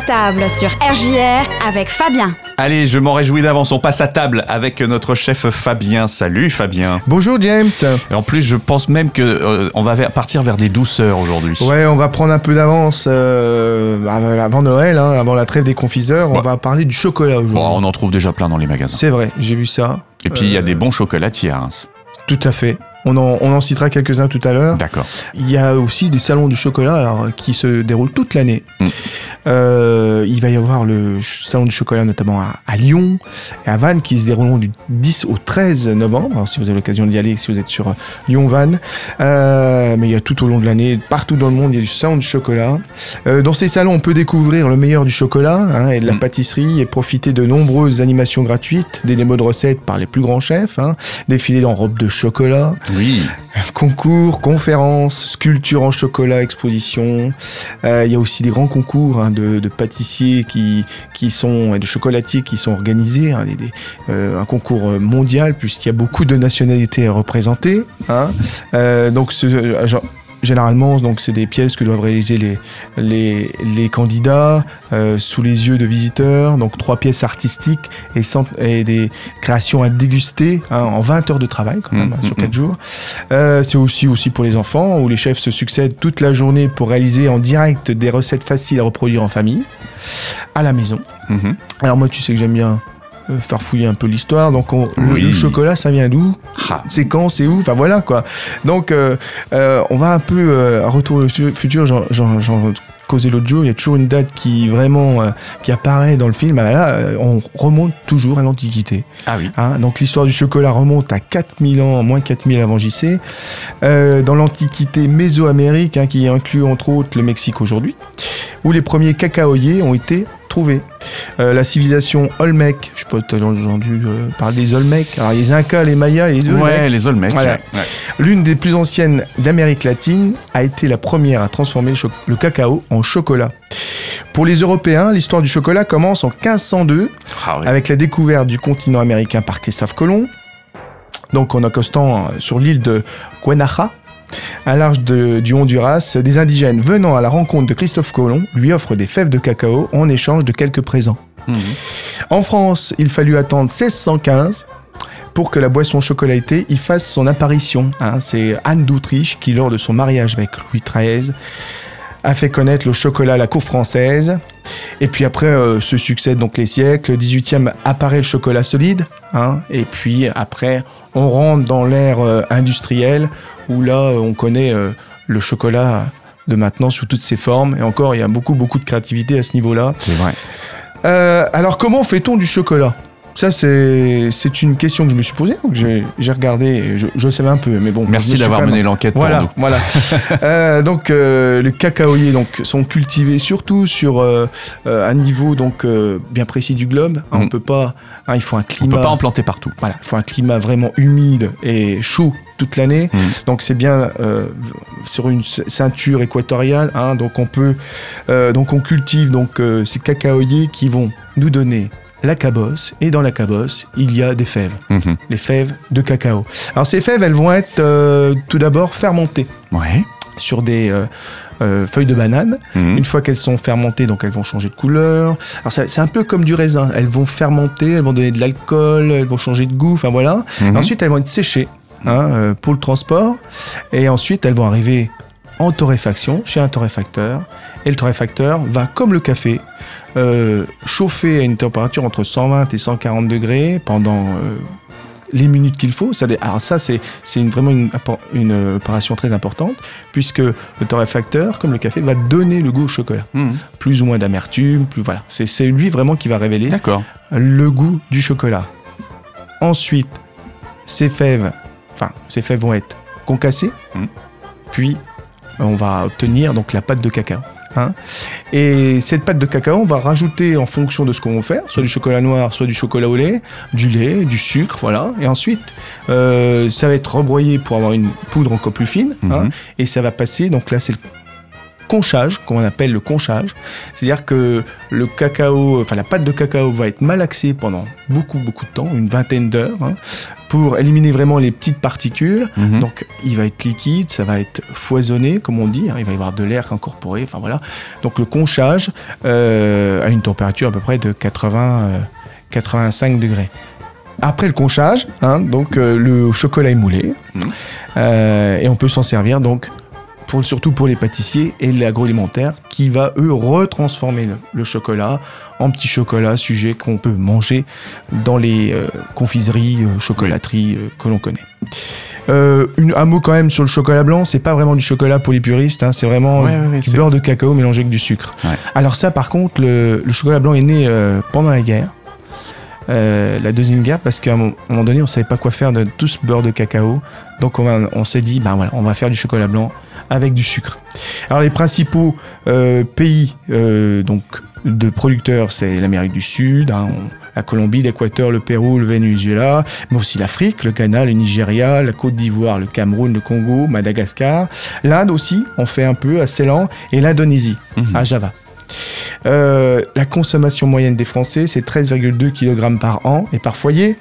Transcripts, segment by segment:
à table sur RJR avec Fabien. Allez, je m'en réjouis d'avance. On passe à table avec notre chef Fabien. Salut Fabien. Bonjour James. Et en plus, je pense même que euh, on va partir vers des douceurs aujourd'hui. Ouais, on va prendre un peu d'avance euh, avant Noël, hein, avant la trêve des confiseurs. On Bon. va parler du chocolat aujourd'hui. Bon, on en trouve déjà plein dans les magasins. C'est vrai, j'ai vu ça. Et puis il y a des bons chocolatiers à Reims. Tout à fait. On en, on en citera quelques-uns tout à l'heure. D'accord. Il y a aussi des salons du chocolat alors, qui se déroulent toute l'année. Mm. Euh, il va y avoir le salon du chocolat notamment à, à Lyon et à Vannes qui se dérouleront du 10 au 13 novembre. Alors, si vous avez l'occasion d'y aller, si vous êtes sur euh, Lyon-Vannes. Euh, mais il y a tout au long de l'année, partout dans le monde, il y a du salon du chocolat. Euh, dans ces salons, on peut découvrir le meilleur du chocolat hein, et de la Mm. pâtisserie et profiter de nombreuses animations gratuites, des démos de recettes par les plus grands chefs, hein, défilés en robe de chocolat, Oui. Concours, conférences, sculptures en chocolat, expositions. Euh, il y a aussi des grands concours hein, de, pâtissiers qui, qui sont, et de chocolatiers qui sont organisés. hein, euh, un concours mondial puisqu'il y a beaucoup de nationalités représentées. hein. Euh, donc ce, Généralement, donc c'est des pièces que doivent réaliser les, les, les candidats euh, sous les yeux de visiteurs. Donc trois pièces artistiques et, des créations à déguster hein, en 20 heures de travail quand même, Mmh, hein, sur mmh, 4 jours. Euh, c'est aussi, aussi pour les enfants, où les chefs se succèdent toute la journée pour réaliser en direct des recettes faciles à reproduire en famille, à la maison. Alors moi, tu sais que j'aime bien euh, faire fouiller un peu l'histoire. Donc on- le- Oui. le, chocolat, ça vient d'où Ah. C'est quand C'est où Enfin voilà quoi. Donc euh, euh, on va un peu euh, à retour au fu- futur. J'en- causais l'autre jour. Il y a toujours une date qui vraiment qui apparaît dans le film. Ah, Là, on remonte toujours à l'Antiquité. Ah oui. Hein, donc l'histoire du chocolat remonte à 4000 ans, moins 4000 avant JC, dans l'Antiquité mésoamérique, hein, qui inclut entre autres le Mexique aujourd'hui, où les premiers cacaoyers ont été trouvés. Euh, la civilisation Olmec, je sais pas, tu as entendu euh, parler des Olmecs, alors les Incas, les Mayas et les Olmecs. Ouais, les Olmecs. Voilà. ouais. Ouais. L'une des plus anciennes d'Amérique latine a été la première à transformer le, cacao en chocolat. Pour les Européens, l'histoire du chocolat commence en 1502 Ah avec la découverte du continent américain par Christophe Colomb, donc en accostant euh, sur l'île de Guanaja, à large de- du Honduras, des indigènes venant à la rencontre de Christophe Colomb lui offrent des fèves de cacao en échange de quelques présents. Mhm. En France, il fallut attendre 1615 pour que la boisson chocolatée y fasse son apparition. hein. C'est Anne d'Autriche qui, lors de son mariage avec Louis XIII, a fait connaître le chocolat à la cour française. Et puis après euh, se succèdent donc les siècles. Le 18e apparaît le chocolat solide. Hein. et puis après, on rentre dans l'ère euh, industrielle où là, euh, on connaît euh, le chocolat de maintenant sous toutes ses formes. Et encore, il y a beaucoup, beaucoup de créativité à ce niveau-là. C'est vrai. Alors, comment fait-on du chocolat? Ça, c'est une question que je me suis posée. donc J'ai regardé, et je, je savais un peu, mais bon. Merci d'avoir mené l'enquête pour Voilà, nous. voilà. Euh, donc, euh, les cacaoyers donc, sont cultivés surtout sur euh, un niveau donc, bien précis du globe. Hein, On Mm. peut pas. hein, il faut un On climat. peut pas en planter partout. Voilà, il faut un climat vraiment humide et chaud toute l'année. Mm. Donc c'est bien euh, sur une ce- ceinture équatoriale. hein, donc on peut, euh, donc on cultive donc euh, ces cacaoyers qui vont nous donner la cabosse et dans la cabosse il y a des fèves, Mhm. les fèves de cacao. Alors ces fèves elles vont être euh, tout d'abord fermentées Ouais. sur des euh, euh, feuilles de banane. Mhm. Une fois qu'elles sont fermentées, donc elles vont changer de couleur. Alors c'est un peu comme du raisin. Elles vont fermenter, elles vont donner de l'alcool, elles vont changer de goût. Enfin voilà. Mhm. Ensuite, elles vont être séchées hein, pour le transport. Et ensuite, elles vont arriver en torréfaction chez un torréfacteur. Et le torréfacteur va, comme le café, euh, chauffer à une température entre 120 et 140 degrés pendant euh, les minutes qu'il faut. Alors ça, c'est une- vraiment une, euh, opération très importante, puisque le torréfacteur, comme le café, va donner le goût au chocolat. Mhm. Plus ou moins d'amertume, plus voilà. C'est lui vraiment qui va révéler le goût du chocolat. Ensuite, ces fèves, enfin, ces fèves vont être concassées, Mhm. puis on va obtenir donc la pâte de cacao. Hein. Et cette pâte de cacao, on va rajouter en fonction de ce qu'on veut faire, soit du chocolat noir, soit du chocolat au lait, du lait, du sucre, voilà. Et ensuite, euh, ça va être rebroyé pour avoir une poudre encore plus fine, hein. Mhm. et ça va passer. Donc là, c'est le conchage, qu'on appelle le conchage. C'est-à-dire que le cacao, enfin la pâte de cacao va être malaxée pendant beaucoup, beaucoup de temps, une vingtaine d'heures, hein, pour éliminer vraiment les petites particules. Mhm. Donc il va être liquide, ça va être foisonné, comme on dit, hein, il va y avoir de l'air incorporé, enfin voilà. Donc le conchage euh, à une température à peu près de 80, euh, 85 degrés. Après le conchage, hein, donc euh, le chocolat est moulé Mhm. Et on peut s'en servir donc pour, surtout pour les pâtissiers et l'agroalimentaire qui va eux retransformer le, le chocolat en petit chocolat sujet qu'on peut manger dans les euh, confiseries, euh, chocolateries euh, que l'on connaît. Une- un mot quand même sur le chocolat blanc, c'est pas vraiment du chocolat pour les puristes, hein, c'est vraiment Ouais, ouais, ouais, du beurre de cacao mélangé avec du sucre. Alors ça par contre, le, le chocolat blanc est né pendant la guerre. Euh, la deuxième guerre parce qu'à un mo- moment donné on savait pas quoi faire de tout ce beurre de cacao donc on, on s'est dit ben voilà on va faire du chocolat blanc avec du sucre alors les principaux euh, pays euh, donc de producteurs c'est l'Amérique du Sud hein, on- la Colombie l'Équateur le Pérou le Venezuela mais aussi l'Afrique le Ghana le Nigeria la Côte d'Ivoire le Cameroun le Congo Madagascar l'Inde aussi on fait un peu à Ceylan et l'Indonésie Mhm. à Java euh, la consommation moyenne des Français, c'est 13,2 kg par an et par foyer.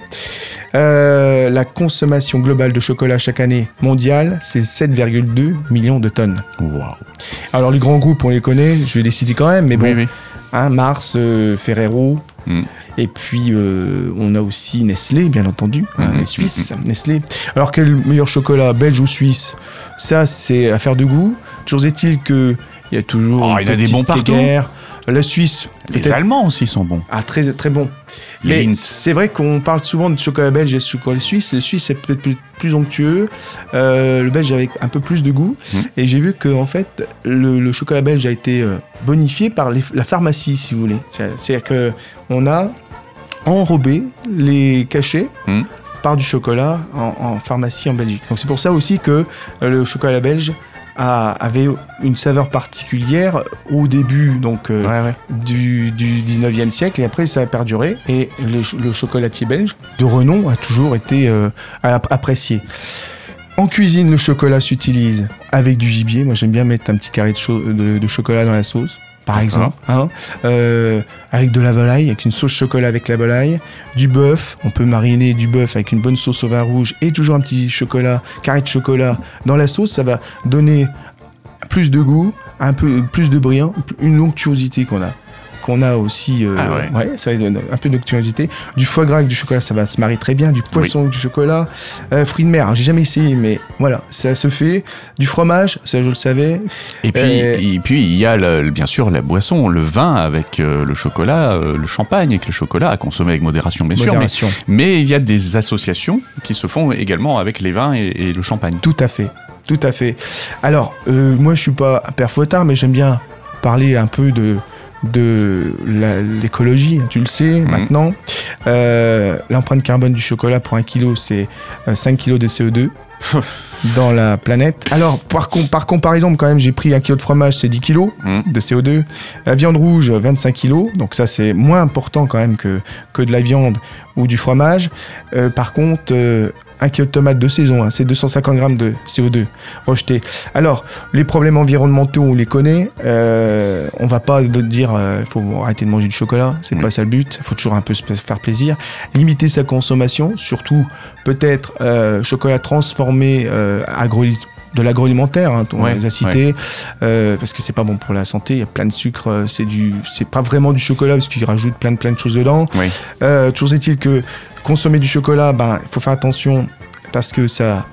Euh, la consommation globale de chocolat chaque année mondiale, c'est 7,2 millions de tonnes. Waouh. Alors les grands groupes, on les connaît, je vais les citer quand même, mais bon, Oui, oui. hein, Mars, euh, Ferrero, Mm. et puis euh, on a aussi Nestlé, bien entendu, hein, Mhm. les Suisses, Nestlé. Alors quel meilleur chocolat, belge ou suisse? Ça, c'est affaire de goût. Toujours est-il que il y a toujours Oh, il y a des bons partout. La Suisse, Les Allemands aussi sont bons. ah, très, très bon. Les c'est vrai qu'on parle souvent de chocolat belge et de chocolat suisse. Le suisse est peut-être plus, plus onctueux, euh, le belge avec un peu plus de goût. Mhm. Et j'ai vu que en fait, le, le chocolat belge a été euh, bonifié par les- la pharmacie, si vous voulez. C'est- C'est-à-dire que on a enrobé les cachets. Mhm. par du chocolat en, en pharmacie en Belgique. Donc c'est pour ça aussi que euh, le chocolat belge a- avait une saveur particulière au début donc euh, Ouais, ouais. du, du 19e siècle et après ça a perduré et le, ch- le chocolatier belge de renom a toujours été euh, ap- apprécié. En cuisine, le chocolat s'utilise avec du gibier. Moi, j'aime bien mettre un petit carré de, cho- de- de chocolat dans la sauce, par exemple. hein. Euh, avec de la volaille, avec une sauce chocolat avec la volaille. Du bœuf, on peut mariner du bœuf avec une bonne sauce au vin rouge et toujours un petit chocolat, carré de chocolat dans la sauce. Ça va donner plus de goût, un peu plus de brillant, une onctuosité qu'on a qu'on a aussi euh, Ah ouais. ça donne un peu d'onctuosité du foie gras avec du chocolat ça va se marier très bien du poisson avec du chocolat euh, fruits de mer j'ai jamais essayé mais voilà ça se fait du fromage ça je le savais Et puis, Euh, et puis il y a le- bien sûr la boisson, le vin avec le chocolat, le champagne avec le chocolat à consommer avec modération, bien sûr. Mais, modération mais il y a des associations qui se font également avec les vins et, et le champagne. Tout à fait, tout à fait. Alors, euh, moi, je suis pas un père Fouettard, mais j'aime bien parler un peu de de l'écologie, tu le sais maintenant. Euh, L'empreinte carbone du chocolat pour un kilo, c'est euh, 5 kilos de CO2 dans la planète. Alors, par, com- par comparaison, quand même, j'ai pris un kilo de fromage, c'est 10 kilos Mm. de CO2. La viande rouge, 25 kilos. Donc ça, c'est moins important quand même que, que de la viande ou du fromage. Euh, par contre, euh, un kilo de tomates de saison, hein, c'est 250 grammes de CO2 rejeté. Alors, les problèmes environnementaux, on les connaît. Euh, on va pas dire, il faut arrêter de manger du chocolat. C'est Mm. pas ça le but. Il faut toujours un peu se faire plaisir. Limiter sa consommation, surtout peut-être euh, chocolat transformé euh, agro de l'agroalimentaire, hein, on Ouais, les a cités, euh, parce que c'est pas bon pour la santé. Il y a plein de sucre. euh, C'est du, c'est pas vraiment du chocolat parce qu'il rajoute plein de plein de choses dedans. Oui. Euh, toujours est-il que consommer du chocolat, ben, il faut faire attention parce que ça.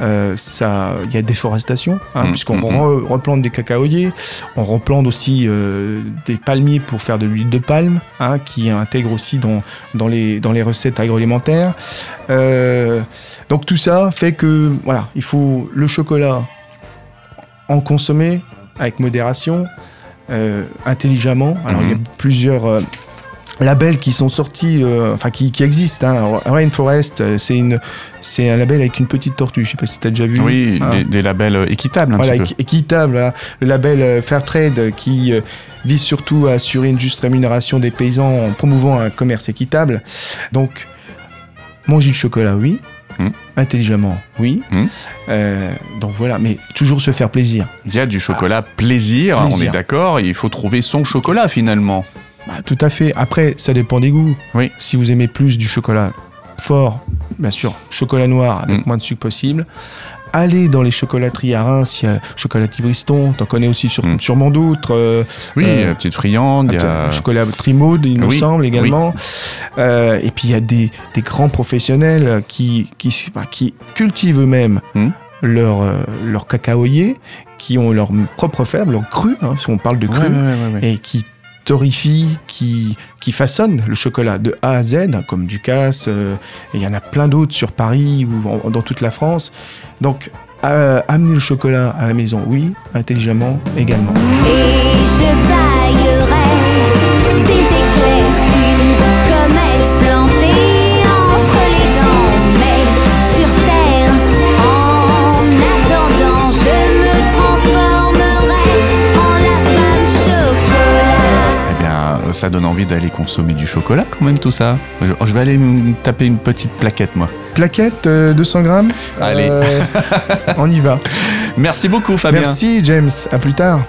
euh, ça, il y a déforestation, hein, Mm, puisqu'on mm, re- replante des cacaoyers, on replante aussi euh, des palmiers pour faire de l'huile de palme, hein, qui intègre aussi dans, dans, les, dans les recettes agroalimentaires. Euh, donc tout ça fait que voilà, il faut le chocolat en consommer avec modération, euh, intelligemment. Alors il y a Mhm. plusieurs euh, labels qui sont sortis, euh, enfin qui, qui existent. Hein. Rainforest, c'est une, c'est un label avec une petite tortue. Je sais pas si tu as déjà vu. Oui, hein. des, des labels équitables un Voilà, petit équitable. hein. Le label Fairtrade qui vise surtout à assurer une juste rémunération des paysans en promouvant un commerce équitable. Donc, manger du chocolat, oui. Mm. intelligemment, oui. Hmm. Euh, donc voilà, mais toujours se faire plaisir. Il y a du chocolat plaisir, on est d'accord, il faut trouver son chocolat finalement. Bah, tout à fait. Après, ça dépend des goûts. Oui. Si vous aimez plus du chocolat fort, bien sûr, chocolat noir avec Mm. moins de sucre possible. Allez dans les chocolateries à Reims, il y a Chocolatier Briston, t'en connais aussi sur- Mm. sûrement d'autres. euh, Oui, Euh, la petite friande, il y a... Chocolat Trimaude, il me Oui, semble également. Euh, et puis il y a des, des grands professionnels qui, qui, bah, qui cultivent eux-mêmes Mm. leur, euh, leur cacaoyer, qui ont leur propre ferme, leur cru, hein, si on parle de cru ouais, ouais, ouais. et qui torrifie, qui, qui façonne le chocolat de A à Z, comme Ducasse, euh, et il y en a plein d'autres sur Paris ou dans toute la France. Donc, euh, amener le chocolat à la maison, oui, intelligemment également. Ça donne envie d'aller consommer du chocolat quand même tout ça. Je, je vais aller me taper une petite plaquette moi. Plaquette, euh, 200 grammes? Allez. Euh, on y va. Merci beaucoup Fabien. Merci James, à plus tard.